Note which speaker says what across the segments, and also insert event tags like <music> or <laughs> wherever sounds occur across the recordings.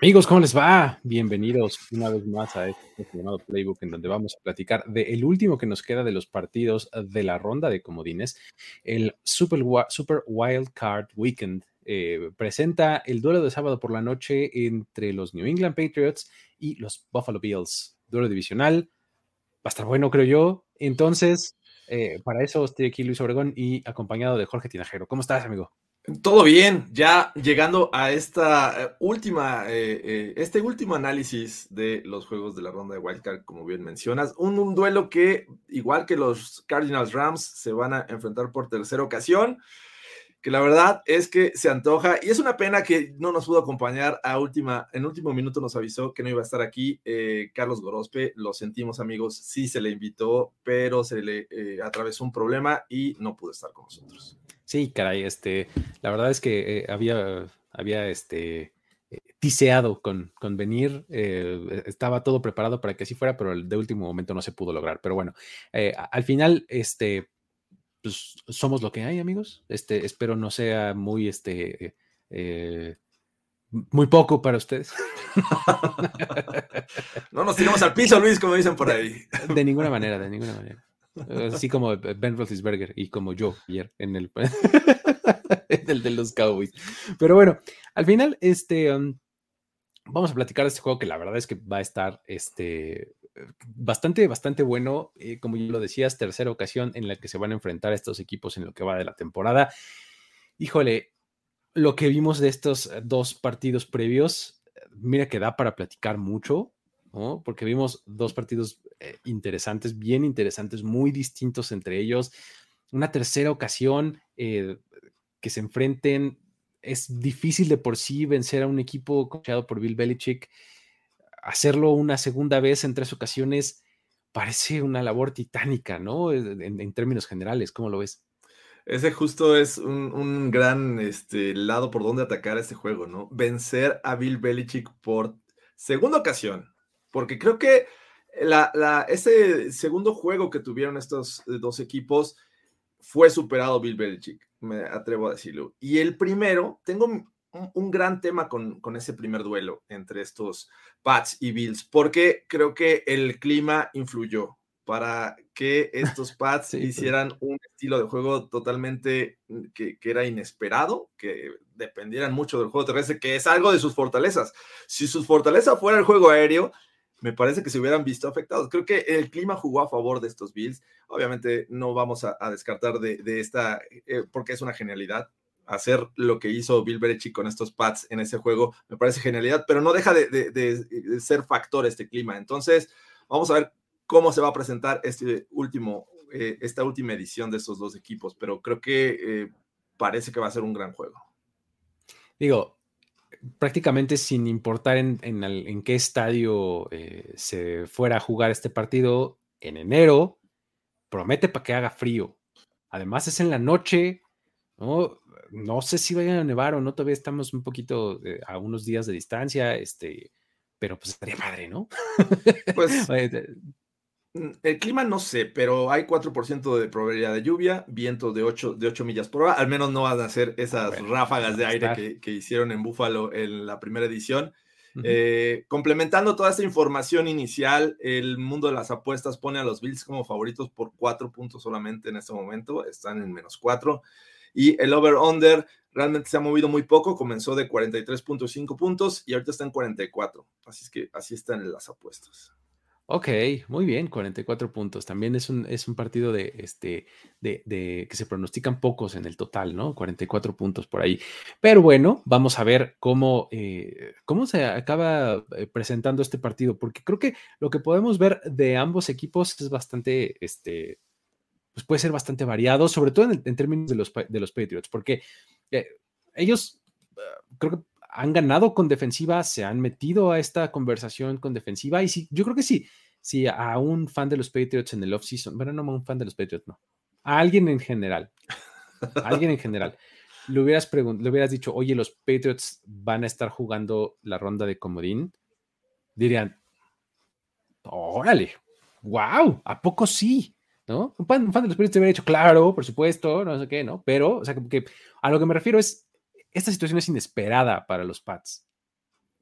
Speaker 1: Amigos, ¿cómo les va? Bienvenidos una vez más a este llamado Playbook en donde vamos a platicar del último que nos queda de los partidos de la ronda de comodines, el Super, Super Wild Card Weekend. Eh, presenta el duelo de sábado por la noche entre los New England Patriots y los Buffalo Bills. Duelo divisional. Va a estar bueno, creo yo. Entonces, eh, para eso estoy aquí Luis Obregón y acompañado de Jorge Tinajero. ¿Cómo estás, amigo?
Speaker 2: Todo bien, ya llegando a esta eh, última, eh, eh, este último análisis de los juegos de la ronda de Wildcard, como bien mencionas, un, duelo que, igual que los Cardinals Rams, se van a enfrentar por tercera ocasión, que la verdad es que se antoja, y es una pena que no nos pudo acompañar a última, en último minuto nos avisó que no iba a estar aquí Carlos Gorospe, lo sentimos amigos, sí se le invitó, pero se le atravesó un problema y no pudo estar con nosotros.
Speaker 1: Sí, caray, este, la verdad es que eh, había, había este, eh, tiseado con, con venir, eh, estaba todo preparado para que así fuera, pero de último momento no se pudo lograr. Pero bueno, al final, este, pues somos lo que hay, amigos. Este, espero no sea muy, este, muy poco para ustedes. <laughs>
Speaker 2: no nos tiramos al piso, Luis, como dicen por ahí.
Speaker 1: De ninguna manera, de ninguna manera. Así como Ben Roethlisberger y como yo ayer en el, <laughs> el de los Cowboys. Pero bueno, al final, este, um, vamos a platicar de este juego que la verdad es que va a estar este, bastante, bastante bueno. Eh, como yo lo decías, tercera ocasión en la que se van a enfrentar estos equipos en lo que va de la temporada. Híjole, lo que vimos de estos dos partidos previos, mira que da para platicar mucho. Porque vimos dos partidos eh, interesantes, bien interesantes, muy distintos entre ellos. Una tercera ocasión eh, que se enfrenten, es difícil de por sí vencer a un equipo coachado por Bill Belichick. Hacerlo una segunda vez en tres ocasiones parece una labor titánica, ¿no? En, términos generales, ¿cómo lo ves?
Speaker 2: Ese justo es un, un, gran este, lado por donde atacar este juego, ¿no? Vencer a Bill Belichick por segunda ocasión, porque creo que la, ese segundo juego que tuvieron estos eh, dos equipos fue superado Bill Belichick, me atrevo a decirlo. Y el primero, tengo un, gran tema con, con, ese primer duelo entre estos Pats y Bills, porque creo que el clima influyó para que estos <laughs> Pats hicieran un estilo de juego totalmente mm, que, que, era inesperado, que dependieran mucho del juego terrestre, que es algo de sus fortalezas. Si su fortaleza fuera el juego aéreo, me parece que se hubieran visto afectados. Creo que el clima jugó a favor de estos Bills. Obviamente no vamos a, descartar de, esta, eh, porque es una genialidad. Hacer lo que hizo Bill Belichick con estos Pats en ese juego me parece genialidad, pero no deja de, ser factor este clima. Entonces, vamos a ver cómo se va a presentar este último, eh, esta última edición de estos dos equipos, pero creo que eh, parece que va a ser un gran juego.
Speaker 1: Digo, prácticamente sin importar en, qué estadio eh, se fuera a jugar este partido en enero, promete para que haga frío. Además es en la noche, ¿no? No sé si vaya a nevar o no, todavía estamos un poquito eh, a unos días de distancia, este, pero pues estaría padre, ¿no?
Speaker 2: Pues <laughs> el clima no sé, pero hay 4% de probabilidad de lluvia, vientos de 8, de 8 millas por hora. Al menos no van a ser esas ráfagas de aire que, hicieron en Búfalo en la primera edición. Eh, complementando toda esta información inicial, el mundo de las apuestas pone a los Bills como favoritos por 4 puntos solamente en este momento. Están en menos 4. Y el over-under realmente se ha movido muy poco, comenzó de 43.5 puntos y ahorita está en 44. Así es que así están las apuestas.
Speaker 1: Ok, muy bien, 44 puntos. También es un, es un partido de, este, de, de, que se pronostican pocos en el total, ¿no? 44 puntos por ahí. Pero bueno, vamos a ver cómo, eh, cómo se acaba eh, presentando este partido, porque creo que lo que podemos ver de ambos equipos es bastante, este, pues puede ser bastante variado, sobre todo en, términos de los, de los Patriots, porque eh, ellos creo que han ganado con defensiva, se han metido a esta conversación con defensiva y sí, yo creo que sí, si a un fan de los Patriots en el offseason, bueno, no a un fan de los Patriots, no, a alguien en general, a alguien en general, le hubieras, le hubieras dicho, oye, los Patriots van a estar jugando la ronda de comodín, dirían, órale, wow, ¿a poco sí? ¿No? Un fan, de los Patriots te hubiera dicho, claro, por supuesto, no sé qué, ¿no? Pero, o sea, que a lo que me refiero es, esta situación es inesperada para los Pats.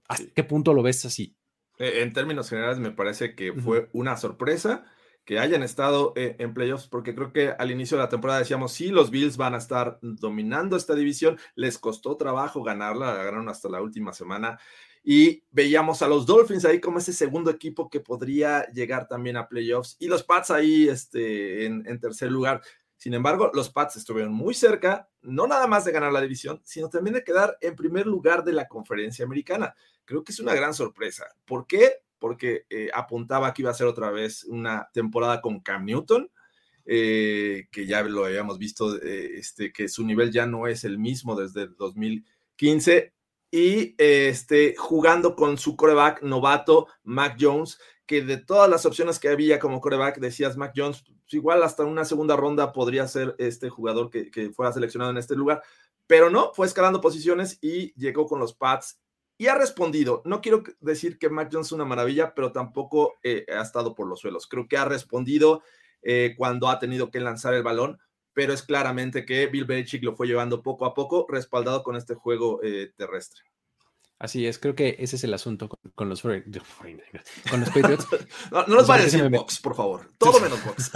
Speaker 1: ¿Hasta qué punto lo ves así?
Speaker 2: Eh, en términos generales, me parece que fue una sorpresa que hayan estado eh, en playoffs, porque creo que al inicio de la temporada decíamos, sí, los Bills van a estar dominando esta división, les costó trabajo ganarla, la ganaron hasta la última semana, y veíamos a los Dolphins ahí como ese segundo equipo que podría llegar también a playoffs, y los Pats ahí este, en tercer lugar. Sin embargo, los Pats estuvieron muy cerca, no nada más de ganar la división, sino también de quedar en primer lugar de la conferencia americana. Creo que es una gran sorpresa. ¿Por qué? Porque eh, apuntaba que iba a ser otra vez una temporada con Cam Newton, eh, que ya lo habíamos visto, eh, este, que su nivel ya no es el mismo desde el 2015 y este, jugando con su coreback novato, Mac Jones, que de todas las opciones que había como coreback, decías Mac Jones, pues igual hasta una segunda ronda podría ser este jugador que, fuera seleccionado en este lugar, pero no, fue escalando posiciones y llegó con los Pats y ha respondido. No quiero decir que Mac Jones es una maravilla, pero tampoco eh, ha estado por los suelos. Creo que ha respondido eh, cuando ha tenido que lanzar el balón, pero es claramente que Bill Belichick lo fue llevando poco a poco, respaldado con este juego eh, terrestre.
Speaker 1: Así es, creo que ese es el asunto con, los, <laughs> con los Patriots. <laughs>
Speaker 2: no, no nos vayas a decir box, por favor. Todo menos box.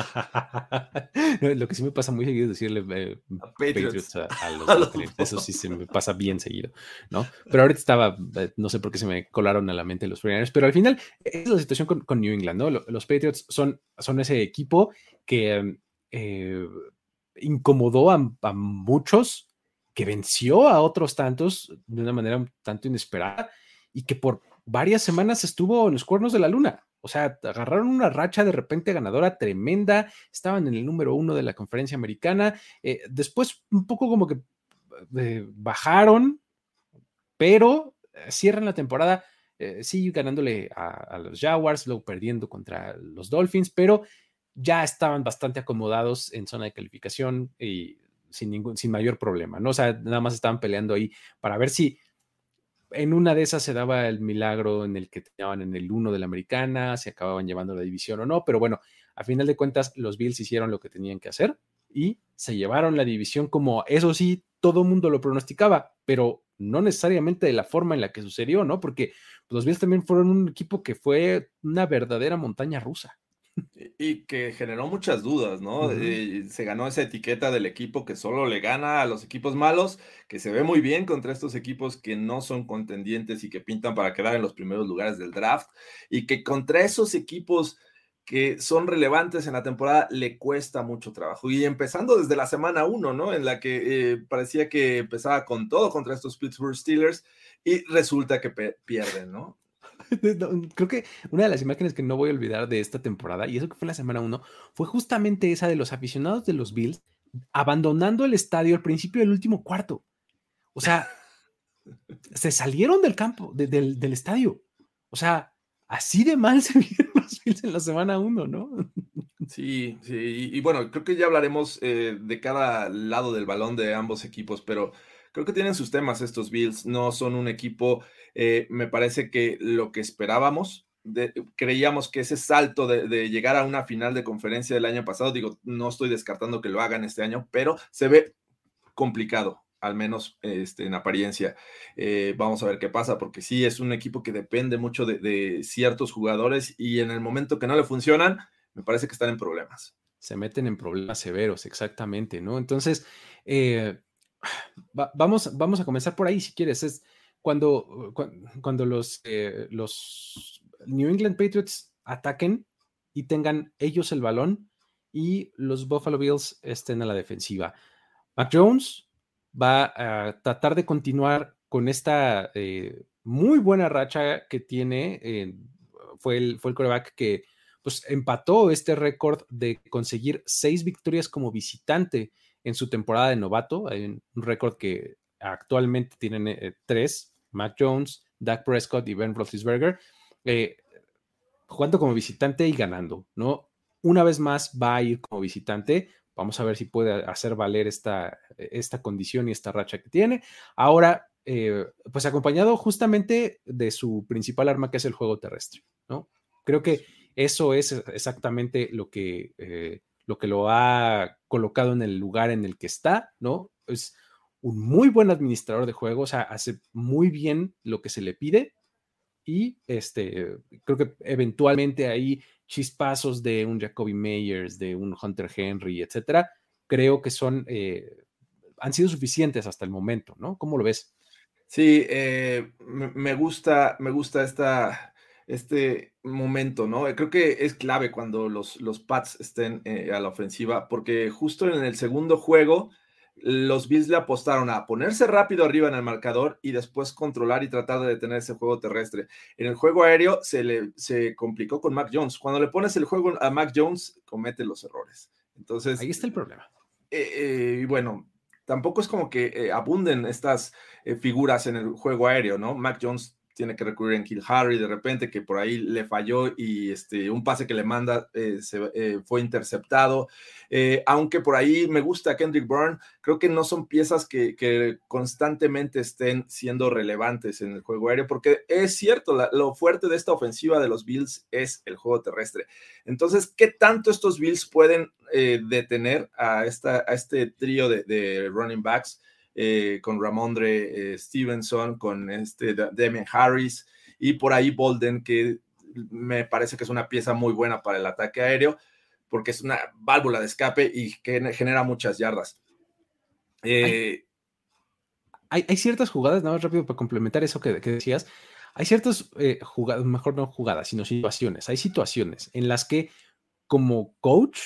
Speaker 2: <laughs>
Speaker 1: lo que sí me pasa muy seguido es decirle eh, Patriots, a, los, Eso sí se me pasa bien seguido, ¿no? Pero ahorita estaba, eh, no sé por qué se me colaron a la mente los 49 pero al final es la situación con, New England, ¿no? Los Patriots son, son ese equipo que eh, incomodó a muchos que venció a otros tantos de una manera un tanto inesperada y que por varias semanas estuvo en los cuernos de la luna. O sea, agarraron una racha de repente ganadora tremenda, estaban en el número uno de la conferencia americana, eh, después un poco como que eh, bajaron, pero eh, cierran la temporada, sí ganándole a, a, los Jaguars, luego perdiendo contra los Dolphins, pero ya estaban bastante acomodados en zona de calificación y sin, ningún, sin mayor problema, ¿no? O sea, nada más estaban peleando ahí para ver si en una de esas se daba el milagro en el que tenían en el uno de la americana, se acababan llevando la división o no, pero bueno, a final de cuentas los Bills hicieron lo que tenían que hacer y se llevaron la división como eso sí, todo mundo lo pronosticaba, pero no necesariamente de la forma en la que sucedió, ¿no? Porque los Bills también fueron un equipo que fue una verdadera montaña rusa.
Speaker 2: Y que generó muchas dudas, ¿no? Eh, se ganó esa etiqueta del equipo que solo le gana a los equipos malos, que se ve muy bien contra estos equipos que no son contendientes y que pintan para quedar en los primeros lugares del draft, y que contra esos equipos que son relevantes en la temporada le cuesta mucho trabajo. Y empezando desde la semana uno, ¿no? En la que eh, parecía que empezaba con todo contra estos Pittsburgh Steelers y resulta que pierden, ¿no? <laughs>
Speaker 1: Creo que una de las imágenes que no voy a olvidar de esta temporada, y eso que fue la semana 1, fue justamente esa de los aficionados de los Bills abandonando el estadio al principio del último cuarto. O sea, <laughs> se salieron del campo, del, estadio. O sea, así de mal <laughs> se vieron los Bills en la semana 1, ¿no?
Speaker 2: Sí, sí, y, bueno, creo que ya hablaremos eh, de cada lado del balón de ambos equipos, pero creo que tienen sus temas estos Bills, no son un equipo eh, me parece que lo que esperábamos, creíamos que ese salto de, llegar a una final de conferencia del año pasado, digo, no estoy descartando que lo hagan este año, pero se ve complicado, al menos este, en apariencia. Eh, vamos a ver qué pasa, porque sí es un equipo que depende mucho de, ciertos jugadores y en el momento que no le funcionan, me parece que están en problemas.
Speaker 1: Se meten en problemas severos, exactamente, ¿no? Entonces, eh, vamos, vamos a comenzar por ahí si quieres. Es cuando, cuando los, eh, los New England Patriots ataquen y tengan ellos el balón y los Buffalo Bills estén a la defensiva. Mac Jones va a tratar de continuar con esta eh, muy buena racha que tiene. fue, el, fue el coreback que pues, empató este récord de conseguir seis victorias como visitante en su temporada de novato. Hay un récord que actualmente tienen eh, tres, Mac Jones, Dak Prescott y Ben Roethlisberger, eh, jugando como visitante y ganando, ¿no? Una vez más va a ir como visitante. Vamos a ver si puede hacer valer esta, esta condición y esta racha que tiene. Ahora, eh, pues acompañado justamente de su principal arma, que es el juego terrestre, ¿no? Creo que eso es exactamente lo que, eh, lo que lo ha colocado en el lugar en el que está, ¿no? Es un muy buen administrador de juegos, hace muy bien lo que se le pide y este, creo que eventualmente hay chispazos de un Jacoby Meyers, de un Hunter Henry, etcétera, creo que son, eh, han sido suficientes hasta el momento, ¿no? ¿Cómo lo ves?
Speaker 2: Sí, eh, me gusta, me gusta esta, este momento, ¿no? Creo que es clave cuando los, los Pats estén eh, a la ofensiva, porque justo en el segundo juego los Bills le apostaron a ponerse rápido arriba en el marcador y después controlar y tratar de detener ese juego terrestre. En el juego aéreo se le se complicó con Mac Jones. Cuando le pones el juego a Mac Jones, comete los errores. Entonces.
Speaker 1: Ahí está el problema.
Speaker 2: Eh, eh, y bueno, tampoco es como que abunden estas figuras en el juego aéreo, ¿no? Mac Jones tiene que recurrir en Kill Harry de repente, que por ahí le falló y este, un pase que le manda eh, se, eh, fue interceptado. Eh, aunque por ahí me gusta Kendrick Byrne, creo que no son piezas que, constantemente estén siendo relevantes en el juego aéreo, porque es cierto, lo fuerte de esta ofensiva de los Bills es el juego terrestre. Entonces, ¿qué tanto estos Bills pueden detener a, esta, a este trío de, de running backs? Eh, con Ramondre eh, Stevenson, con este Demian Harris y por ahí Bolden, que me parece que es una pieza muy buena para el ataque aéreo, porque es una válvula de escape y que genera muchas yardas.
Speaker 1: hay, eh, ciertas jugadas, nada más rápido para complementar eso que, decías. Hay ciertas jugadas, mejor no jugadas, sino situaciones. Hay situaciones en las que, como coach,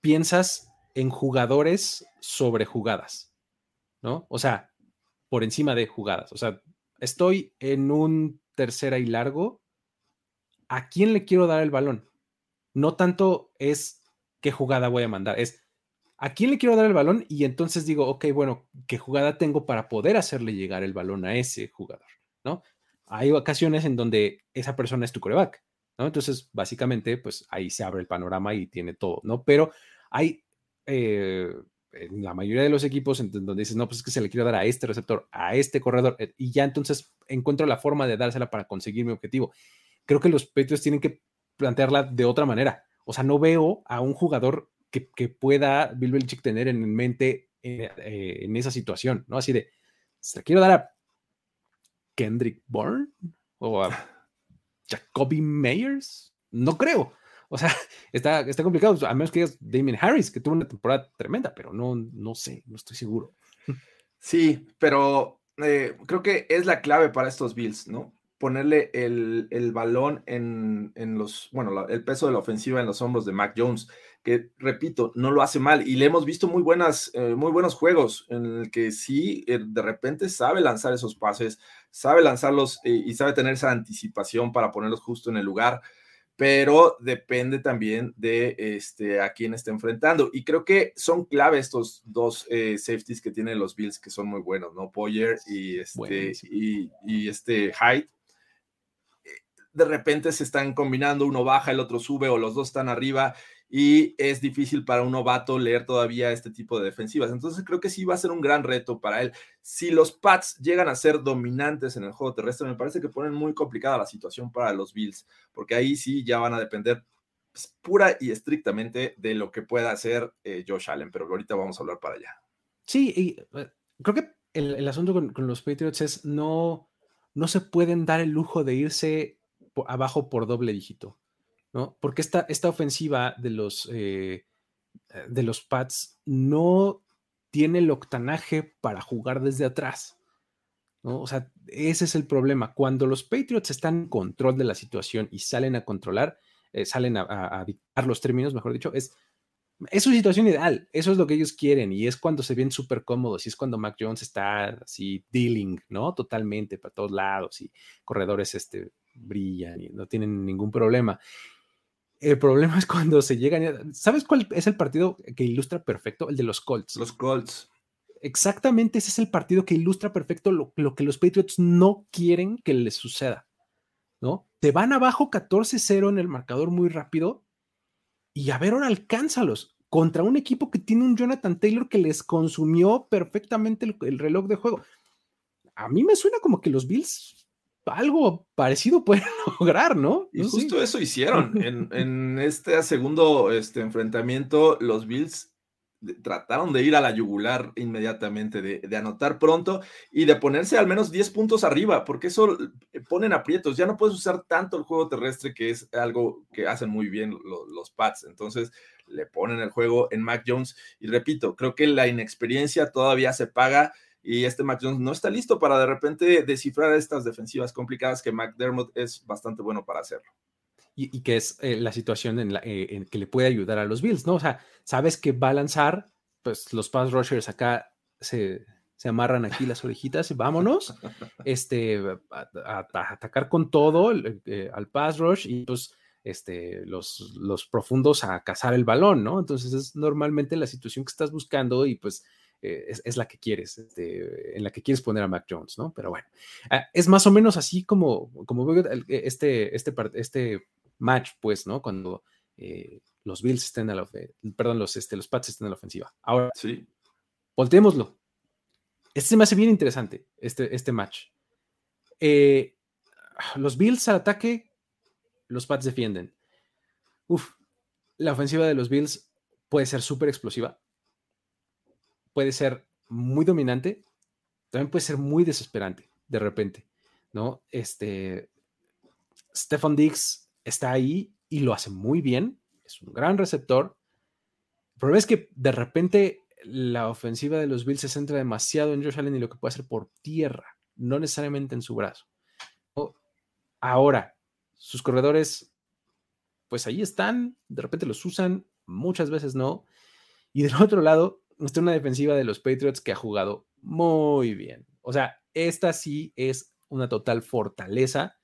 Speaker 1: piensas en jugadores sobre jugadas. ¿No? O sea, por encima de jugadas. O sea, estoy en un tercera y largo. ¿A quién le quiero dar el balón? No tanto es qué jugada voy a mandar, es a quién le quiero dar el balón y entonces digo, ok, bueno, ¿qué jugada tengo para poder hacerle llegar el balón a ese jugador? ¿No? Hay ocasiones en donde esa persona es tu coreback, ¿no? Entonces, básicamente, pues ahí se abre el panorama y tiene todo, ¿no? Pero hay eh, en la mayoría de los equipos en donde dices, no, pues es que se le quiero dar a este receptor, a este corredor, eh, y ya entonces encuentro la forma de dársela para conseguir mi objetivo. Creo que los Patriots tienen que plantearla de otra manera. O sea, no veo a un jugador que, pueda Bill Belichick tener en mente eh, eh, en, esa situación, ¿no? Así de, ¿se la quiero dar a Kendrick Bourne o a <laughs> Jacoby Meyers? No creo. O sea, <laughs> está, está complicado, a menos que digas Damien Harris, que tuvo una temporada tremenda, pero no, no sé, no estoy seguro.
Speaker 2: Sí, pero eh, creo que es la clave para estos Bills, ¿no? Ponerle el, balón en, los, bueno, el peso de la ofensiva en los hombros de Mac Jones, que repito, no lo hace mal. Y le hemos visto muy, buenas, eh, muy buenos juegos en el que sí, eh, de repente sabe lanzar esos pases, sabe lanzarlos y sabe tener esa anticipación para ponerlos justo en el lugar pero depende también de este, a quién está enfrentando. Y creo que son clave estos dos eh, safeties que tienen los Bills, que son muy buenos, ¿no? Poyer y este, y, y, este Hyde. Eh, de repente se están combinando, uno baja, el otro sube, o los dos están arriba, y es difícil para un novato leer todavía este tipo de defensivas. Entonces creo que sí va a ser un gran reto para él. Si los Pats llegan a ser dominantes en el juego terrestre, me parece que ponen muy complicada la situación para los Bills, porque ahí sí ya van a depender pues, pura y estrictamente de lo que pueda hacer eh, Josh Allen, pero ahorita vamos a hablar para allá.
Speaker 1: Sí, y eh, creo que el, asunto con, los Patriots es no, no se pueden dar el lujo de irse abajo por doble dígito. ¿No? Porque esta, esta ofensiva de los, eh, de los Pats no tiene el octanaje para jugar desde atrás. O sea, ese es el problema. Cuando los Patriots están en control de la situación y salen a controlar, eh, salen a, dictar los términos, mejor dicho, es, es su situación ideal. Eso es lo que ellos quieren y es cuando se ven súper cómodos y es cuando Mac Jones está así dealing, ¿no? Totalmente para todos lados y corredores este, brillan y no tienen ningún problema. El problema <laughs> es cuando se llegan. ¿Sabes cuál es el partido que ilustra perfecto? El de los Colts.
Speaker 2: Los Colts.
Speaker 1: Exactamente ese es el partido que ilustra perfecto lo, que los Patriots no quieren que les suceda. ¿No? Te van abajo 14-0 en el marcador muy rápido y a ver, ahora alcánzalos contra un equipo que tiene un Jonathan Taylor que les consumió perfectamente el reloj de juego. A mí me suena como que los Bills algo parecido pueden <laughs> lograr, ¿no?
Speaker 2: Y justo eso hicieron. <laughs> En, este segundo este, enfrentamiento, los Bills trataron de ir a la yugular inmediatamente, de, anotar pronto y de ponerse al menos 10 puntos arriba, porque eso eh, ponen aprietos. Ya no puedes usar tanto el juego terrestre, que es algo que hacen muy bien los, los Pats. Entonces le ponen el juego en Mac Jones. Y repito, creo que la inexperiencia todavía se paga y este Mac Jones no está listo para de repente descifrar estas defensivas complicadas que McDermott es bastante bueno para hacerlo.
Speaker 1: Y, que es eh, la situación en, la, eh, que le puede ayudar a los Bills, ¿no? O sea, sabes que va a lanzar, pues los pass rushers acá se, amarran aquí las orejitas y vámonos, <laughs> este, a, atacar con todo eh, al pass rush y pues este, los, los profundos a cazar el balón, ¿no? Entonces es normalmente la situación que estás buscando y pues eh, es, la que quieres, este, en la que quieres poner a Mac Jones, ¿no? Pero bueno, ah, es más o menos así como, como veo este, este, este match, pues, ¿no? Cuando eh, los Bills estén a la perdón, los, este, los Pats estén a la ofensiva. Ahora, sí. volteémoslo. Este se me hace bien interesante, este, este match. Eh, los Bills al ataque, los Pats defienden. Uf, la ofensiva de los Bills puede ser súper explosiva puede ser muy dominante, también puede ser muy desesperante de repente, ¿no? Este, Stefan Diggs está ahí y lo hace muy bien, es un gran receptor. El problema es que de repente la ofensiva de los Bills se centra demasiado en Josh Allen y lo que puede hacer por tierra, no necesariamente en su brazo. Ahora, sus corredores, pues ahí están, de repente los usan, muchas veces no. Y del otro lado, está una defensiva de los Patriots que ha jugado muy bien. O sea, esta sí es una total fortaleza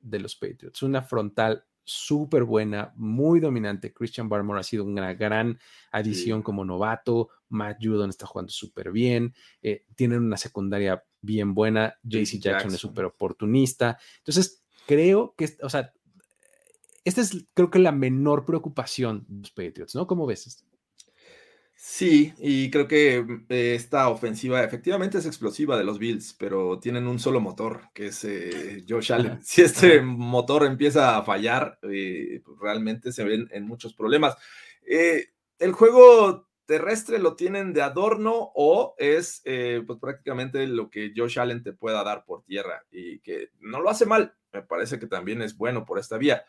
Speaker 1: de los Patriots, una frontal súper buena, muy dominante. Christian Barmore ha sido una gran adición como novato. Matt Judon está jugando súper bien. Eh, tienen una secundaria bien buena. JC Jackson, es súper oportunista. Entonces, creo que, o sea, esta es creo que la menor preocupación de los Patriots, ¿no? ¿Cómo ves esto?
Speaker 2: Sí, y creo que mm, esta ofensiva efectivamente es explosiva de los Bills, pero tienen un solo motor, que es eh, Josh Allen. Si este motor empieza a fallar, eh, pues, realmente se ven en muchos problemas. Eh, el juego terrestre lo tienen de adorno o es pues prácticamente lo que Josh Allen te pueda dar por tierra y que no lo hace mal, me parece que también es bueno por esta vía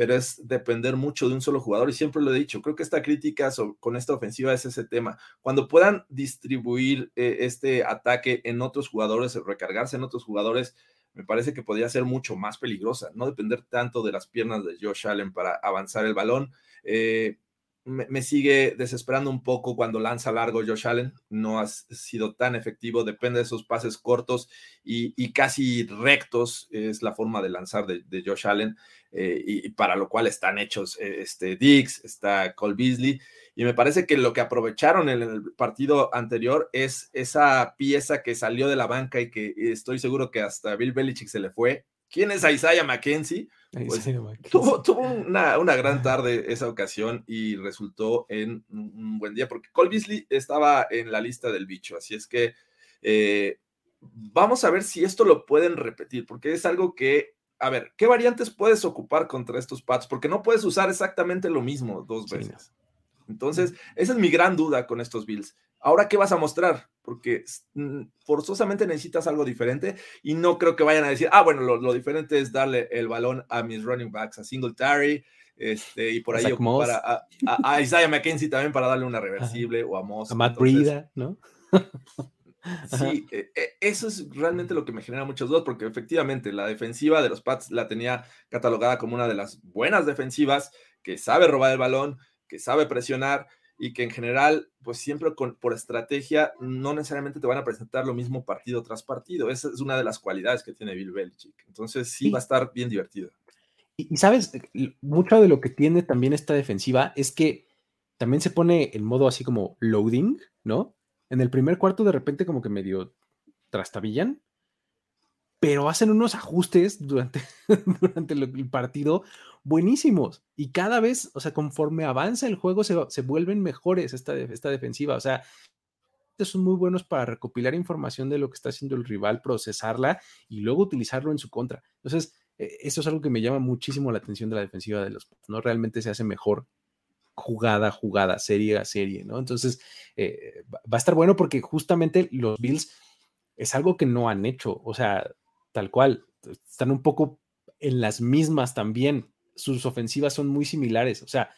Speaker 2: pero es depender mucho de un solo jugador y siempre lo he dicho, creo que esta crítica con esta ofensiva es ese tema. Cuando puedan distribuir eh, este ataque en otros jugadores, recargarse en otros jugadores, me parece que podría ser mucho más peligrosa, no depender tanto de las piernas de Josh Allen para avanzar el balón. Eh, me, sigue desesperando un poco cuando lanza largo Josh Allen. No ha sido tan efectivo, depende de esos pases cortos y, casi rectos es la forma de lanzar de, Josh Allen eh, y, para lo cual están hechos eh, este Diggs, está Cole Beasley. Y me parece que lo que aprovecharon en el partido anterior es esa pieza que salió de la banca y que estoy seguro que hasta Bill Belichick se le fue. ¿Quién es Isaiah McKenzie? Pues, tuvo, una, gran tarde esa ocasión y resultó en un buen día porque Cole Beasley estaba en la lista del bicho, así es que eh, vamos a ver si esto lo pueden repetir, porque es algo que, a ver, ¿qué variantes puedes ocupar contra estos Pats? Porque no puedes usar exactamente lo mismo dos veces. Entonces, esa es mi gran duda con estos Bills. Ahora, ¿qué vas a mostrar? Porque forzosamente necesitas algo diferente y no creo que vayan a decir, ah, bueno, lo, diferente es darle el balón a mis running backs, a Singletary, este, y por ahí para a, Isaiah McKenzie también para darle una reversible o a Moss.
Speaker 1: A Matt Breida, ¿no? <laughs>
Speaker 2: Sí, e, e, eso es realmente lo que me genera muchas dudas, porque efectivamente la defensiva de los Pats la tenía catalogada como una de las buenas defensivas, que sabe robar el balón, que sabe presionar y que en general, pues siempre con, por estrategia, no necesariamente te van a presentar lo mismo partido tras partido. Esa es una de las cualidades que tiene Bill Belichick. Entonces sí, va a estar bien divertido.
Speaker 1: Y, y, sabes, mucho de lo que tiene también esta defensiva es que también se pone en modo así como loading, ¿no? En el primer cuarto de repente como que medio trastabillan, pero hacen unos ajustes durante, <laughs> durante el partido buenísimos. Y cada vez, o sea, conforme avanza el juego, se, se vuelven mejores esta, esta defensiva. O sea, son muy buenos para recopilar información de lo que está haciendo el rival, procesarla y luego utilizarlo en su contra. Entonces, e, eso es algo que me llama muchísimo la atención de la defensiva de los ¿no? Realmente se hace mejor jugada jugada, serie a serie, ¿no? Entonces, eh, va a estar bueno porque justamente los Bills es algo que no han hecho, o sea, tal cual, están un poco en las mismas también, sus ofensivas son muy similares, o sea,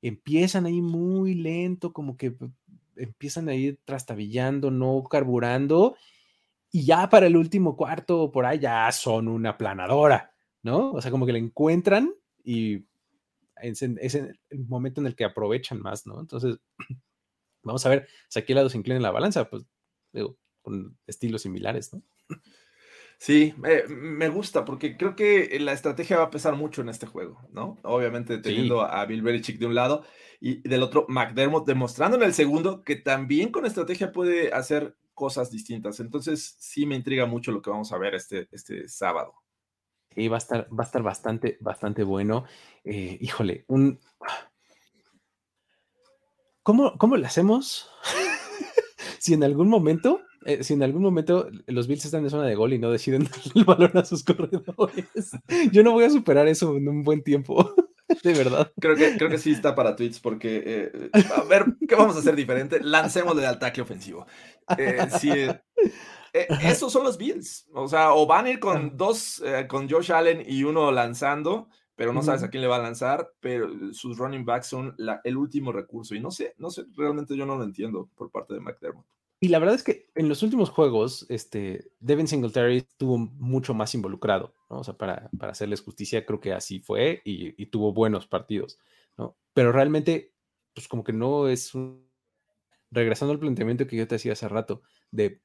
Speaker 1: empiezan ahí muy lento, como que empiezan a ir trastabillando, no carburando, y ya para el último cuarto, por ahí ya son una planadora, ¿no? O sea, como que le encuentran y es, el momento en el que aprovechan más, ¿no? Entonces, <clears throat> vamos a ver si aquí lado se inclina la balanza, pues digo, con estilos similares, ¿no?
Speaker 2: Sí, me gusta porque creo que la estrategia va a pesar mucho en este juego, ¿no? Obviamente teniendo a Bill Belichick de un lado y del otro McDermott demostrando en el segundo que también con estrategia puede hacer cosas distintas. Entonces sí me intriga mucho lo que vamos a ver este, este sábado.
Speaker 1: Sí, va a estar, va a estar bastante, bastante bueno. Eh, híjole, un... ¿Cómo, cómo le hacemos? <laughs> si en algún momento eh, si en algún momento los Bills están en zona de gol y no deciden <laughs> darle el balón a sus corredores, <laughs> yo no voy a superar eso en un buen tiempo. De verdad.
Speaker 2: Creo que, creo que sí está para tweets porque, eh, a ver, ¿qué vamos a hacer diferente? Lancemos de ataque ofensivo. Eh, sí, esos son los Bills. O sea, o van a ir con dos, con Josh Allen y uno lanzando, pero no sabes a quién le va a lanzar, pero sus running backs son el último recurso. Y no sé, no sé, realmente yo no lo entiendo por parte de McDermott.
Speaker 1: Y la verdad es que en los últimos juegos, este, Devin Singletary estuvo mucho más involucrado, ¿no? O sea, para, para hacerles justicia, creo que así fue y, tuvo buenos partidos, ¿no? Pero realmente, pues como que no es un... Regresando al planteamiento que yo te hacía hace rato, de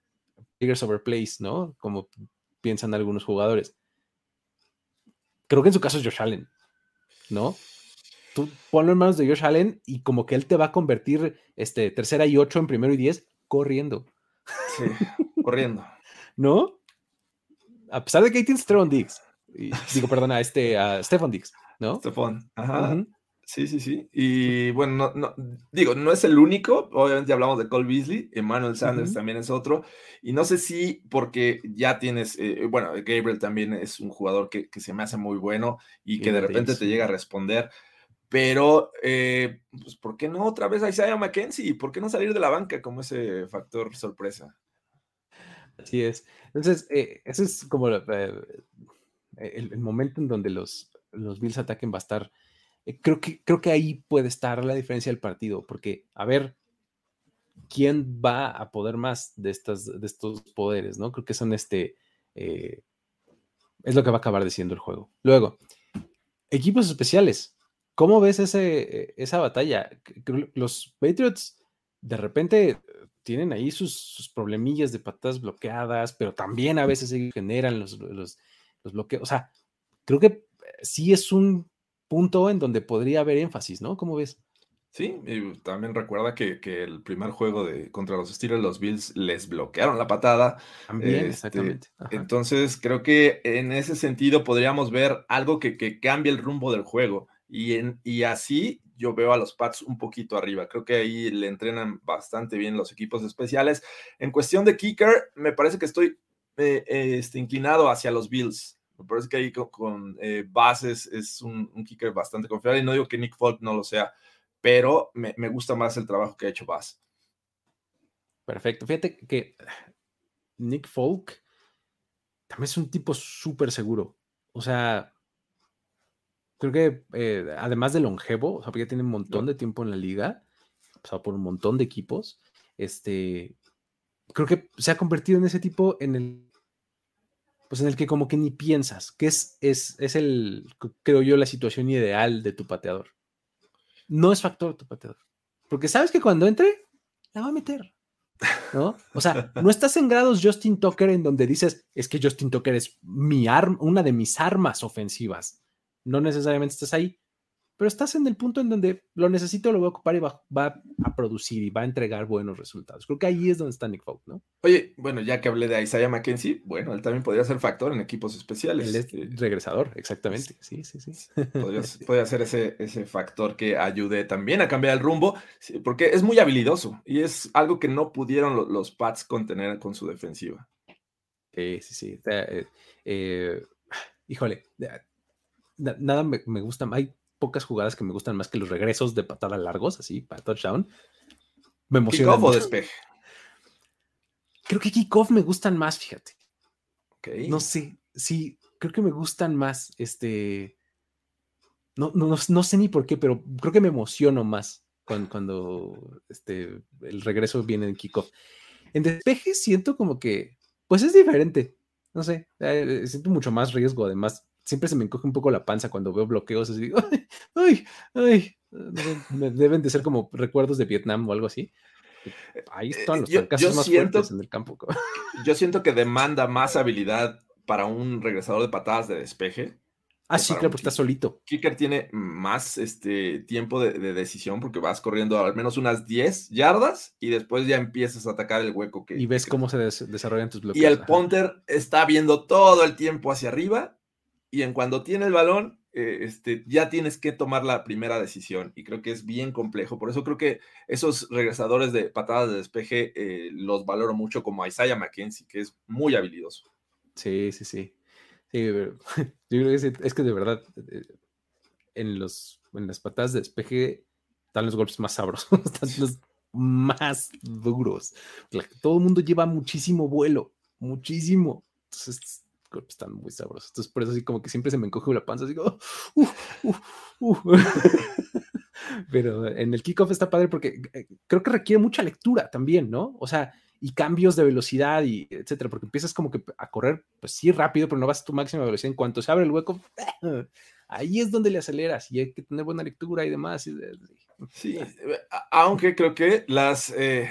Speaker 1: figures over plays, ¿no? Como piensan algunos jugadores. Creo que en su caso es Josh Allen, ¿no? Tú ponlo en manos de Josh Allen y como que él te va a convertir este, tercera y ocho en primero y diez corriendo.
Speaker 2: Sí, corriendo. <laughs>
Speaker 1: ¿No? A pesar de que ahí tienes Stefan Diggs. digo, perdona, este, a Stefan Diggs, ¿no?
Speaker 2: Stefan, ajá. Sí, sí, sí. Y bueno, no, digo, no es el único. Obviamente hablamos de Cole Beasley, Emmanuel Sanders también es otro. Y no sé si porque ya tienes, eh, bueno, Gabriel también es un jugador que, que, se me hace muy bueno y que de repente te llega a responder. Pero, eh, pues, ¿por qué no otra vez a Isaiah McKenzie? ¿Por qué no salir de la banca como ese factor sorpresa?
Speaker 1: Así es. Entonces, eh, ese es como eh, el, momento en donde los, los Bills ataquen va a estar. Creo, que, creo que ahí puede estar la diferencia del partido, porque, a ver, ¿quién va a poder más de, estas, de estos poderes? ¿no? Creo que son este. es lo que va a acabar diciendo el juego. Luego, equipos especiales. ¿Cómo ves ese, esa batalla? Los Patriots de repente tienen ahí sus, problemillas de patadas bloqueadas, pero también a veces generan los, los, bloqueos. O sea, creo que sí es un punto en donde podría haber énfasis, ¿no? ¿Cómo ves?
Speaker 2: Sí, y también recuerda que, el primer juego de contra los Steelers, los Bills les bloquearon la patada.
Speaker 1: También, este, exactamente.
Speaker 2: Entonces, creo que en ese sentido podríamos ver algo que, que cambie el rumbo del juego. Y, en, y así yo veo a los Pats un poquito arriba. Creo que ahí le entrenan bastante bien los equipos especiales. En cuestión de kicker, me parece que estoy eh, este, inclinado hacia los Bills. Me parece que ahí con, eh, bases es un, kicker bastante confiable. Y no digo que Nick Folk no lo sea, pero me, me gusta más el trabajo que ha hecho Bass.
Speaker 1: Perfecto. Fíjate que Nick Folk también es un tipo súper seguro. O sea, creo que eh, además de longevo, o sea, porque ya tiene un montón de tiempo en la liga, ha pasado por un montón de equipos, este, creo que se ha convertido en ese tipo en el pues en el que como que ni piensas, que es, es, es el, creo yo, la situación ideal de tu pateador. No es factor tu pateador. Porque sabes que cuando entre, la va a meter. ¿No? O sea, no estás en grados Justin Tucker en donde dices, es que Justin Tucker es mi arma, una de mis armas ofensivas. No necesariamente estás ahí, pero estás en el punto en donde lo necesito, lo voy a ocupar y va, a producir y va a entregar buenos resultados. Creo que ahí es donde está Nick Folk, ¿no?
Speaker 2: Oye, bueno, ya que hablé de Isaiah McKenzie, bueno, él también podría ser factor en equipos especiales.
Speaker 1: Él es este, regresador, exactamente. Sí, sí, sí.
Speaker 2: Podría, <laughs> ser ese, ese factor que ayude también a cambiar el rumbo, porque es muy habilidoso y es algo que no pudieron los, los Pats contener con su defensiva.
Speaker 1: Sí, sí, sí. Eh, eh, híjole, nada me, me gusta. Hay pocas jugadas que me gustan más que los regresos de patada largos, así, para touchdown.
Speaker 2: Me emociona. ¿Kickoff o despeje?
Speaker 1: Creo que kickoff me gustan más, fíjate. No sé, sí, creo que me gustan más, este... No, no, no, sé ni por qué, pero creo que me emociono más cuando, cuando este, el regreso viene en kickoff. En despeje siento como que, pues es diferente. No sé, eh, siento mucho más riesgo. Además, siempre se me encoge un poco la panza cuando veo bloqueos así, <laughs> ay, ay, deben de ser como recuerdos de Vietnam o algo así. Ahí están eh, los yo, más fuertes en el campo. <laughs>
Speaker 2: Yo siento que demanda más habilidad para un regresador de patadas de despeje.
Speaker 1: Ah, sí, claro, porque está solito.
Speaker 2: Kicker tiene más este, tiempo de, decisión porque vas corriendo al menos unas 10 yardas y después ya empiezas a atacar el hueco que.
Speaker 1: Y ves cómo se desarrollan tus bloqueos.
Speaker 2: Y el punter está viendo todo el tiempo hacia arriba y en cuando tiene el balón, eh, este, ya tienes que tomar la primera decisión y creo que es bien complejo. Por eso creo que esos regresadores de patadas de despeje eh, los valoro mucho como Isaiah McKenzie, que es muy habilidoso.
Speaker 1: Sí, sí, sí. sí <laughs> yo creo que es, que de verdad eh, en, los, en las patadas de despeje están los golpes más sabrosos, <laughs> están los más duros. Todo el mundo lleva muchísimo vuelo, muchísimo. Entonces están muy sabrosos. Entonces, por eso así como que siempre se me encoge la panza, así como, <laughs> Pero en el kickoff está padre porque eh, creo que requiere mucha lectura también, ¿no? O sea, y cambios de velocidad y etcétera, porque empiezas como que a correr, pues sí, rápido, pero no vas a tu máxima velocidad. En cuanto se abre el hueco, <laughs> ahí es donde le aceleras y hay que tener buena lectura y demás.
Speaker 2: Sí, aunque creo que las eh,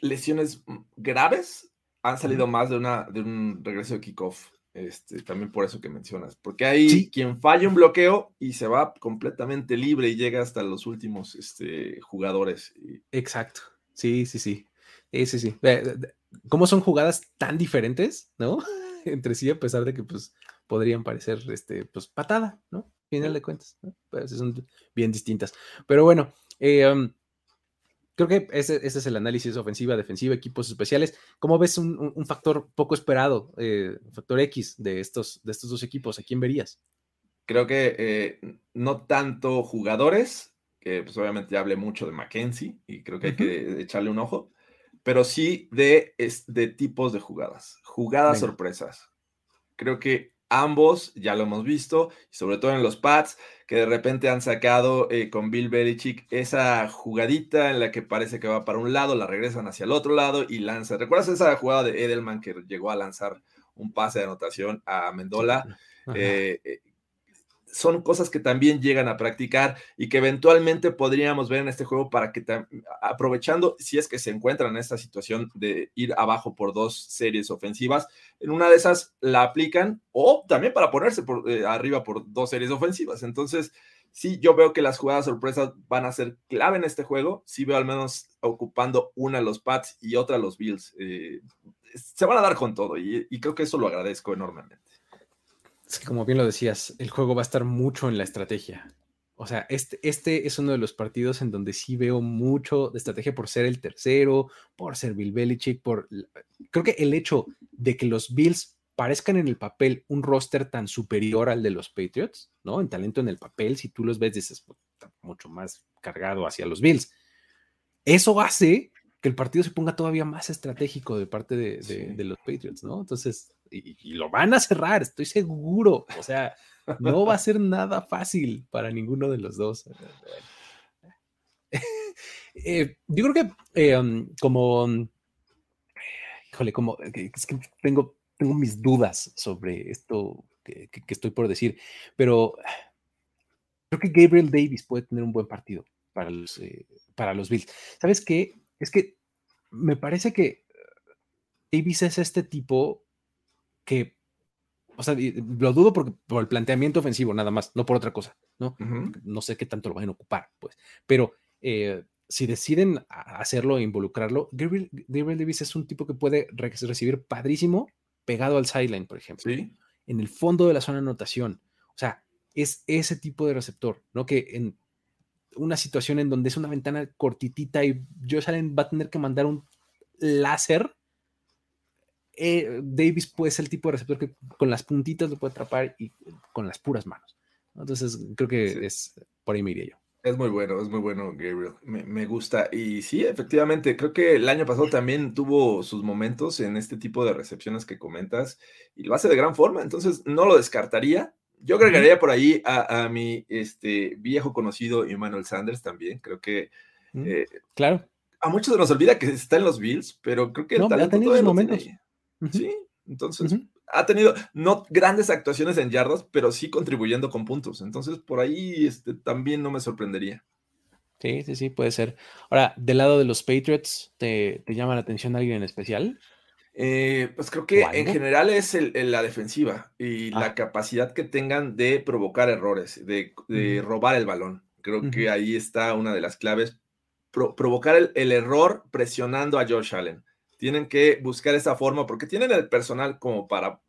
Speaker 2: lesiones graves han salido más de, una, de un regreso de kickoff. Este, también por eso que mencionas, porque hay quien falla un bloqueo y se va completamente libre y llega hasta los últimos este, jugadores.
Speaker 1: Exacto, sí, sí, sí, sí, sí, sí. ¿Cómo son jugadas tan diferentes, no? <laughs> Entre sí, a pesar de que pues podrían parecer, este, pues patada, ¿no? Final de cuentas, ¿no? Pues son bien distintas. Pero bueno, eh, um, Creo que ese, es el análisis ofensiva, defensiva, equipos especiales. ¿Cómo ves un, factor poco esperado, eh, factor X de estos, de estos dos equipos? ¿A quién verías?
Speaker 2: Creo que eh, no tanto jugadores, que pues obviamente ya hablé mucho de Mackenzie y creo que hay que echarle un ojo, pero sí de, de tipos de jugadas, jugadas sorpresas. Creo que ambos, ya lo hemos visto, sobre todo en los pads, que de repente han sacado eh, con Bill Belichick esa jugadita en la que parece que va para un lado, la regresan hacia el otro lado y lanza. ¿Recuerdas esa jugada de Edelman que llegó a lanzar un pase de anotación a Mendola? <laughs> son cosas que también llegan a practicar y que eventualmente podríamos ver en este juego para que aprovechando, si es que se encuentran en esta situación de ir abajo por dos series ofensivas, en una de esas la aplican o también para ponerse por, eh, arriba por dos series ofensivas. Entonces, sí, yo veo que las jugadas sorpresas van a ser clave en este juego. Sí veo al menos ocupando una los Pats y otra los Bills. Eh, se van a dar con todo y creo que eso lo agradezco enormemente
Speaker 1: como bien lo decías, el juego va a estar mucho en la estrategia. O sea, este, este es uno de los partidos en donde sí veo mucho de estrategia por ser el tercero, por ser Bill Belichick, por... Creo que el hecho de que los Bills parezcan en el papel un roster tan superior al de los Patriots, ¿no? En talento en el papel, si tú los ves, dices, está mucho más cargado hacia los Bills. Eso hace que el partido se ponga todavía más estratégico de parte de, los Patriots, ¿no? Entonces, y, lo van a cerrar, estoy seguro. O sea, no va a ser nada fácil para ninguno de los dos. <laughs> Eh, yo creo que eh, um, como, híjole, como es que tengo, tengo mis dudas sobre esto que, estoy por decir, pero creo que Gabriel Davis puede tener un buen partido para los, eh, para los Bills. ¿Sabes qué? Es que me parece que Davis es este tipo que, o sea, lo dudo por, por el planteamiento ofensivo nada más, no por otra cosa, ¿no? No sé qué tanto lo van a ocupar, pues, pero eh, si deciden hacerlo e involucrarlo, Gabriel, Davis es un tipo que puede recibir padrísimo pegado al sideline, por ejemplo.
Speaker 2: Sí.
Speaker 1: En el fondo de la zona de anotación. O sea, es ese tipo de receptor, ¿no? Que en una situación en donde es una ventana cortitita y Josh Allen va a tener que mandar un láser, eh, Davis puede ser el tipo de receptor que con las puntitas lo puede atrapar y con las puras manos. Entonces, creo que es por ahí me iría yo.
Speaker 2: Es muy bueno, es muy bueno, Gabriel. Me, gusta. Y sí, efectivamente, creo que el año pasado también tuvo sus momentos en este tipo de recepciones que comentas y lo hace de gran forma. Entonces, no lo descartaría. Yo agregaría por ahí a, mi este, viejo conocido Emmanuel Sanders también. Creo que.
Speaker 1: Eh, claro.
Speaker 2: A muchos se nos olvida que está en los Bills, pero creo que el talento
Speaker 1: ha tenido momentos.
Speaker 2: Sí, entonces ha tenido no grandes actuaciones en yardas, pero sí contribuyendo con puntos. Entonces, por ahí este, también no me sorprendería.
Speaker 1: Sí, sí, sí, puede ser. Ahora, del lado de los Patriots, ¿te, llama la atención alguien en especial?
Speaker 2: Eh, pues creo que en general es la defensiva y la ah. capacidad que tengan de provocar errores, de, robar el balón. Creo que ahí está una de las claves. provocar el, el, error presionando a Josh Allen tienen que buscar esa forma porque tienen el personal como para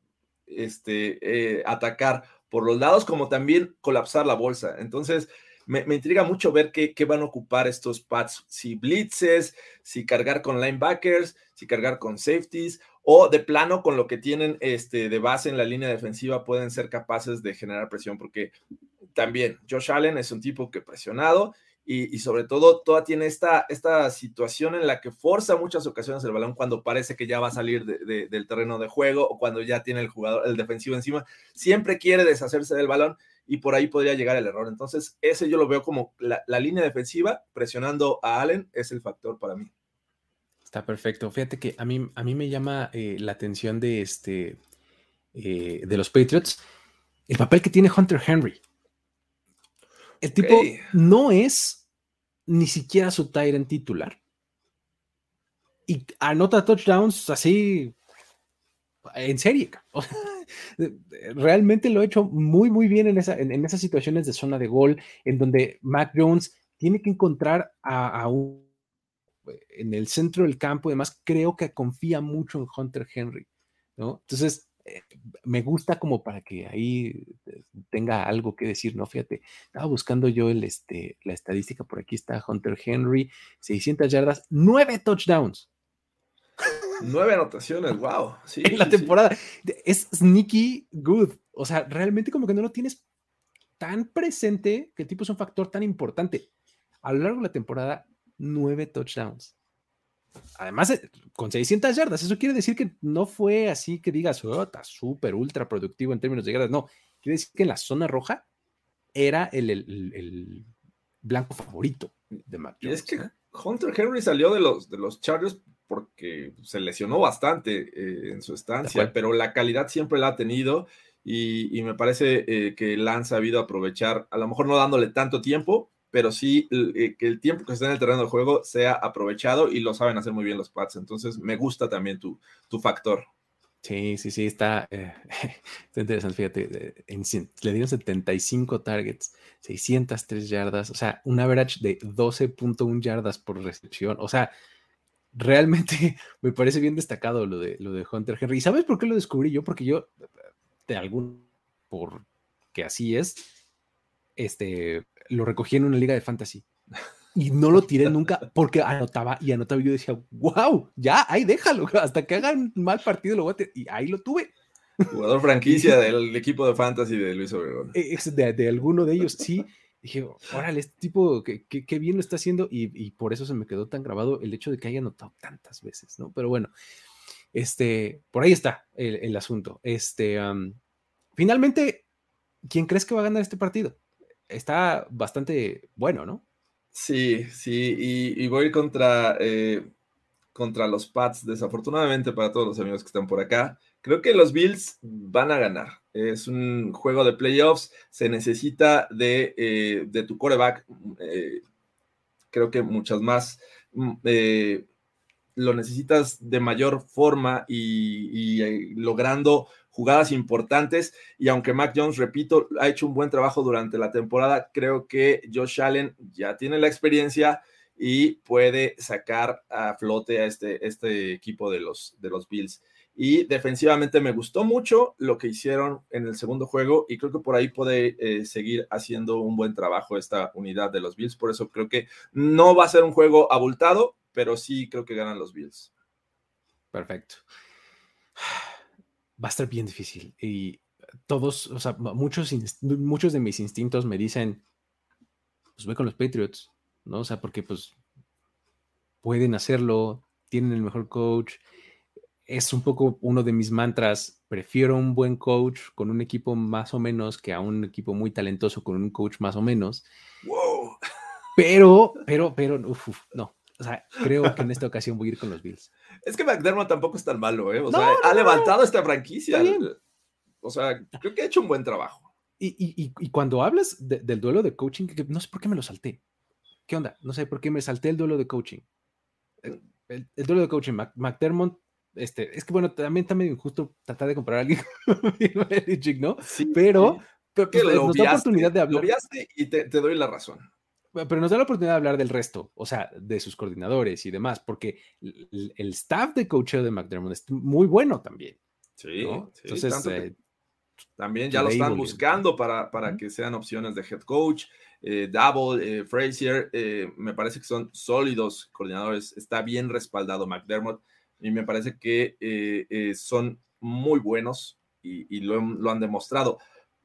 Speaker 2: este, eh, atacar por los lados, como también colapsar la bolsa. Entonces, me, intriga mucho ver qué, van a ocupar estos pads, si blitzes, si cargar con linebackers, si cargar con safeties, o de plano con lo que tienen este, de base en la línea defensiva pueden ser capaces de generar presión, porque también Josh Allen es un tipo que presionado y, sobre todo toda tiene esta, esta situación en la que forza muchas ocasiones el balón cuando parece que ya va a salir del terreno de juego o cuando ya tiene el jugador, el defensivo encima, siempre quiere deshacerse del balón y por ahí podría llegar el error. Entonces, ese yo lo veo como la, línea defensiva presionando a Allen es el factor para mí.
Speaker 1: Está perfecto. Fíjate que a mí, a mí me llama eh, la atención de, este, eh, de los Patriots el papel que tiene Hunter Henry. El tipo no es ni siquiera su en titular. Y anota touchdowns así en serie. <laughs> Realmente lo ha hecho muy, muy bien en, en, esas situaciones de zona de gol, en donde Mac Jones tiene que encontrar a, un en el centro del campo. Además, creo que confía mucho en Hunter Henry. ¿no? Entonces, me gusta como para que ahí eh, tenga algo que decir, ¿no? Fíjate, estaba buscando yo el, este, la estadística, por aquí está Hunter Henry, 600 yardas, 9 touchdowns.
Speaker 2: Nueve anotaciones, wow. <laughs> Sí,
Speaker 1: en la temporada. Es sneaky good. O sea, realmente como que no lo tienes tan presente que el tipo es un factor tan importante. A lo largo de la temporada, nueve touchdowns. Además, eh, con 600 yardas, eso quiere decir que no fue así que digas, oh, está súper, ultra productivo en términos de yardas. No, quiere decir que en la zona roja era el, blanco favorito de Mac
Speaker 2: Y es que Hunter Henry salió de los, de los Chargers porque se lesionó bastante eh, en su estancia, pero la calidad siempre la ha tenido y, me parece eh, que la han sabido aprovechar, a lo mejor no dándole tanto tiempo, pero sí eh, que el tiempo que está en el terreno de juego sea aprovechado y lo saben hacer muy bien los Pats. Entonces, me gusta también tu, tu factor.
Speaker 1: Sí, sí, sí, está, eh, <laughs> interesante. Fíjate, le dieron 75 targets, 603 yardas, o sea, un average de 12.1 yardas por recepción. O sea, realmente <laughs> me parece bien destacado lo de, lo de Hunter Henry. ¿Y sabes por qué lo descubrí yo? Porque yo, de algún, porque así es, este, lo recogí en una liga de fantasy y no lo tiré nunca <laughs> porque anotaba y anotaba. Y yo decía, wow, ya, ahí déjalo, <laughs> hasta que hagan mal partido lo voy a Y ahí lo tuve.
Speaker 2: Jugador franquicia del equipo de fantasy de Luis Obregón.
Speaker 1: E, de, de, alguno de ellos, sí. <laughs> Dije, órale, este tipo, qué, qué, bien lo está haciendo. Y, por eso se me quedó tan grabado el hecho de que haya anotado tantas veces, ¿no? Pero bueno, este, por ahí está el, asunto. Este, finalmente, ¿quién crees que va a ganar este partido? Está bastante bueno, ¿no?
Speaker 2: Sí, sí, y, voy contra, eh, contra los Pats, desafortunadamente para todos los amigos que están por acá. Creo que los Bills van a ganar. Es un juego de playoffs, se necesita de, eh, de tu coreback. Eh, creo que muchas más. Mm, eh, lo necesitas de mayor forma y, logrando jugadas importantes. Y aunque Mac Jones, repito, ha hecho un buen trabajo durante la temporada, creo que Josh Allen ya tiene la experiencia y puede sacar a flote a este, este equipo de los, de los Bills. Y defensivamente me gustó mucho lo que hicieron en el segundo juego y creo que por ahí puede eh, seguir haciendo un buen trabajo esta unidad de los Bills. Por eso creo que no va a ser un juego abultado, pero sí creo que ganan los Bills.
Speaker 1: Perfecto. Va a estar bien difícil y todos, o sea, muchos, muchos de mis instintos me dicen, pues voy con los Patriots, ¿no? O sea, porque pues pueden hacerlo, tienen el mejor coach. Es un poco uno de mis mantras. Prefiero un buen coach con un equipo más o menos que a un equipo muy talentoso con un coach más o menos.
Speaker 2: Wow.
Speaker 1: Pero, pero, pero, uf, no. O sea, creo que en esta ocasión voy a ir con los Bills. <laughs>
Speaker 2: Es que McDermott tampoco es tan malo, ¿eh? O sea, ha levantado esta franquicia. O sea, creo que ha hecho un buen trabajo.
Speaker 1: Y, cuando hablas del duelo de coaching, no sé por qué me lo salté. ¿Qué onda? No sé por qué me salté el duelo de coaching. El, duelo de coaching, McDermott, este, es que bueno, también está medio injusto tratar de comparar a alguien <laughs> ¿no? Sí, pero, pero pues, nos da oportunidad de hablar.
Speaker 2: Lo y te, te, doy la razón.
Speaker 1: Pero nos da la oportunidad de hablar del resto, o sea, de sus coordinadores y demás, porque el, staff de coaching de McDermott es muy bueno también.
Speaker 2: Sí, Entonces, eh, también ya lo están buscando para, para que sean opciones de head coach. Eh, Double, eh, Frazier, eh, me parece que son sólidos coordinadores. Está bien respaldado McDermott y me parece que son muy buenos y, lo, lo, han demostrado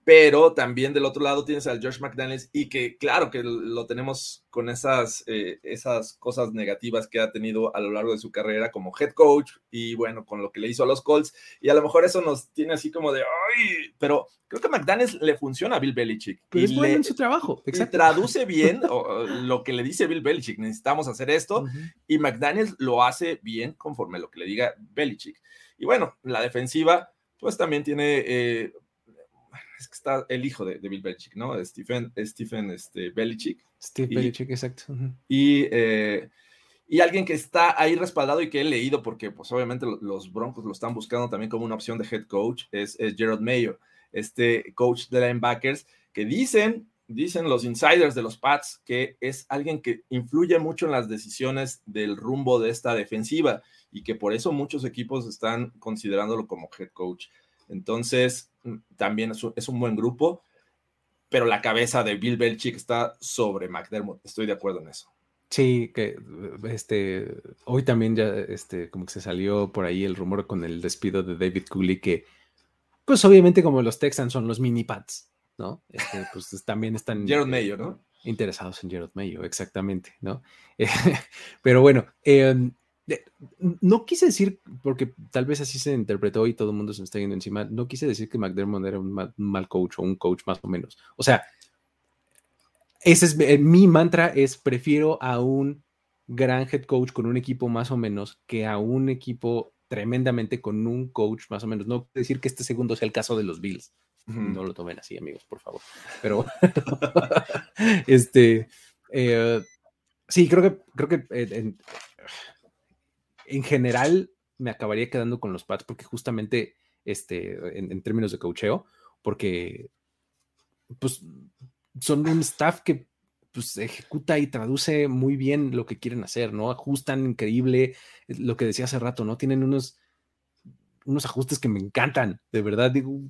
Speaker 2: pero también del otro lado tienes al Josh McDaniels y que claro que lo tenemos con esas, eh, esas cosas negativas que ha tenido a lo largo de su carrera como head coach y bueno, con lo que le hizo a los Colts y a lo mejor eso nos tiene así como de, ay, pero creo que McDaniels le funciona a Bill Belichick.
Speaker 1: y es bueno en su trabajo,
Speaker 2: exacto. Traduce bien <laughs> lo que le dice Bill Belichick, necesitamos hacer esto y McDaniels lo hace bien conforme lo que le diga Belichick. Y bueno, la defensiva pues también tiene... Eh, es que está el hijo de, Bill Belichick, ¿no? Stephen, Stephen este, Belichick.
Speaker 1: Steve Belichick, exacto.
Speaker 2: Y, eh, y alguien que está ahí respaldado y que he leído, porque pues obviamente los Broncos lo están buscando también como una opción de head coach, es, Gerald Mayo, este coach de linebackers, que dicen, dicen los insiders de los Pats, que es alguien que influye mucho en las decisiones del rumbo de esta defensiva y que por eso muchos equipos están considerándolo como head coach. Entonces, también es un, buen grupo, pero la cabeza de Bill Belichick está sobre McDermott. Estoy de acuerdo en eso.
Speaker 1: Sí, que este, hoy también ya este, como que se salió por ahí el rumor con el despido de David Cooley, que pues obviamente como los Texans son los mini pats, ¿no? Este, pues <laughs> también están...
Speaker 2: Gerald Mayo, ¿no?
Speaker 1: Interesados en Gerald Mayo, exactamente, ¿no? <laughs> pero bueno, eh, no quise decir, porque tal vez así se interpretó y todo el mundo se me está yendo encima, no quise decir que McDermott era un mal, coach o un coach más o menos. O sea, ese es eh, mi mantra es prefiero a un gran head coach con un equipo más o menos que a un equipo tremendamente con un coach más o menos. No quiere decir que este segundo sea el caso de los Bills. No lo tomen así, amigos, por favor. Pero <laughs> este eh, sí, creo que creo que eh, en general me acabaría quedando con los Pats porque justamente este, en, términos de cocheo, porque pues son un staff que pues, ejecuta y traduce muy bien lo que quieren hacer, ¿no? Ajustan increíble, lo que decía hace rato, ¿no? Tienen unos, unos ajustes que me encantan, de verdad, digo,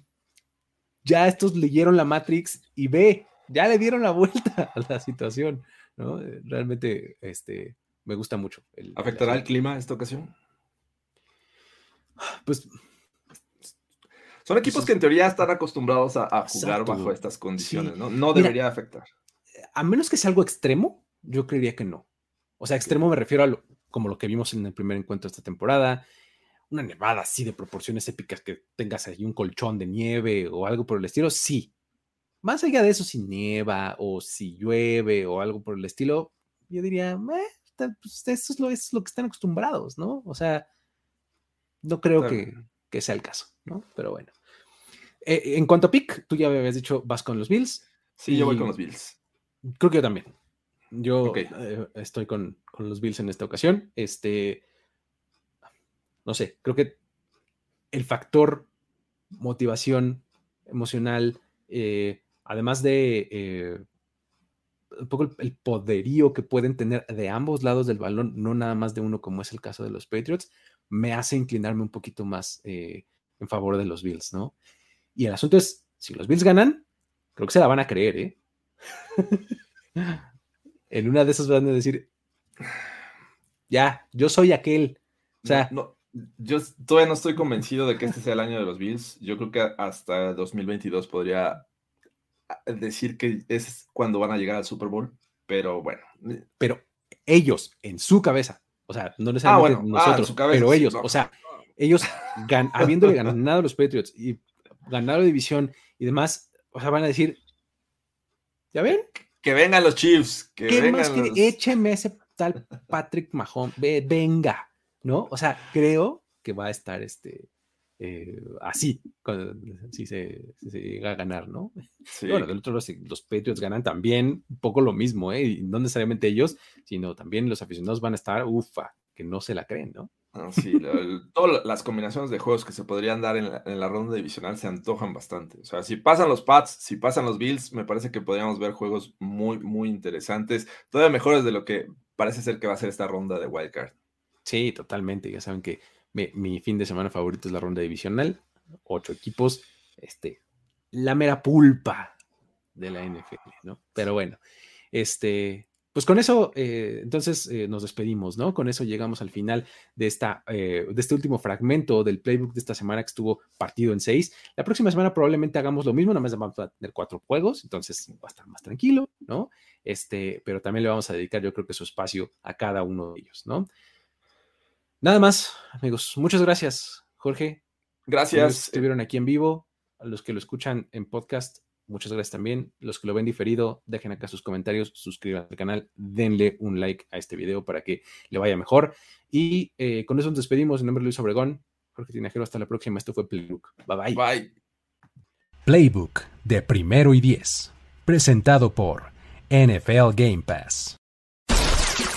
Speaker 1: ya estos leyeron la Matrix y ve, ya le dieron la <laughs> vuelta a la situación, ¿no? Realmente, este, me gusta mucho.
Speaker 2: ¿Afectará el, clima esta ocasión?
Speaker 1: Pues
Speaker 2: son equipos pues que en teoría están acostumbrados a, jugar bajo estas condiciones, ¿no? No debería afectar.
Speaker 1: A menos que sea algo extremo, yo creería que no. O sea, extremo me refiero a lo, como lo que vimos en el primer encuentro de esta temporada, una nevada así de proporciones épicas que tengas ahí un colchón de nieve o algo por el estilo, sí. Más allá de eso, si nieva o si llueve o algo por el estilo, yo diría, eh, pues, eso es lo, es lo que están acostumbrados, ¿no? O sea, no creo que, que, sea el caso, ¿no? Pero bueno. Eh, en cuanto a pick, tú ya me habías dicho, vas con los Bills.
Speaker 2: Sí, yo voy con los Bills.
Speaker 1: Creo que yo también. Yo eh, estoy con, con, los Bills en esta ocasión. Este, no sé, creo que el factor motivación emocional, eh, además de eh, un poco el, poderío que pueden tener de ambos lados del balón, no nada más de uno como es el caso de los Patriots, me hace inclinarme un poquito más eh, en favor de los Bills, ¿no? Y el asunto es, si los Bills ganan, creo que se la van a creer, ¿eh? <laughs> en una de esas van a decir, ya, yo soy aquel. O sea,
Speaker 2: no, yo todavía no estoy convencido de que este sea el año de los Bills. Yo creo que hasta 2022 podría decir que es cuando van a llegar al Super Bowl, pero bueno.
Speaker 1: Pero ellos, en su cabeza, o sea, no necesariamente ah, ah, nosotros, pero ellos, o sea, ellos <laughs> habiéndole ganado a los Patriots y ganado la división y demás, o sea, van a decir, ¿ya ven?
Speaker 2: Que vengan los Chiefs. Que
Speaker 1: ¿Qué más que écheme ese tal Patrick Mahomes? venga. ¿no? O sea, creo que va a estar este, eh, así, si se, llega a ganar, ¿no? <laughs> Bueno, del otro lado, los Patriots ganan también un poco lo mismo, ¿eh? Y no necesariamente ellos, sino también los aficionados van a estar, ufa, que no se la creen, ¿no?
Speaker 2: Ah, sí, todas las combinaciones de juegos que se podrían dar en la, en la, ronda divisional se antojan bastante. O sea, si pasan los Pats, si pasan los Bills, me parece que podríamos ver juegos muy, muy interesantes, todavía mejores de lo que parece ser que va a ser esta ronda de Wildcard.
Speaker 1: Sí, totalmente. Ya saben que mi, fin de semana favorito es la ronda divisional. Ocho equipos. Este, la mera pulpa de la NFL, ¿no? Pero bueno, este, pues con eso, eh, entonces eh, nos despedimos, ¿no? Con eso llegamos al final de, esta, eh, de este último fragmento del playbook de esta semana que estuvo partido en seis. La próxima semana probablemente hagamos lo mismo, nada más vamos a tener cuatro juegos, entonces va a estar más tranquilo, ¿no? Este, pero también le vamos a dedicar, yo creo que su espacio a cada uno de ellos, ¿no? Nada más, amigos. Muchas gracias, Jorge.
Speaker 2: Gracias.
Speaker 1: estuvieron aquí en vivo. A los que lo escuchan en podcast, muchas gracias también. Los que lo ven diferido, dejen acá sus comentarios, suscríbanse al canal, denle un like a este video para que le vaya mejor. Y eh, con eso nos despedimos. En nombre de Luis Obregón, Jorge Tinajero, hasta la próxima. Esto fue Playbook. Bye bye.
Speaker 2: Bye.
Speaker 3: Playbook de primero y diez. Presentado por NFL Game Pass.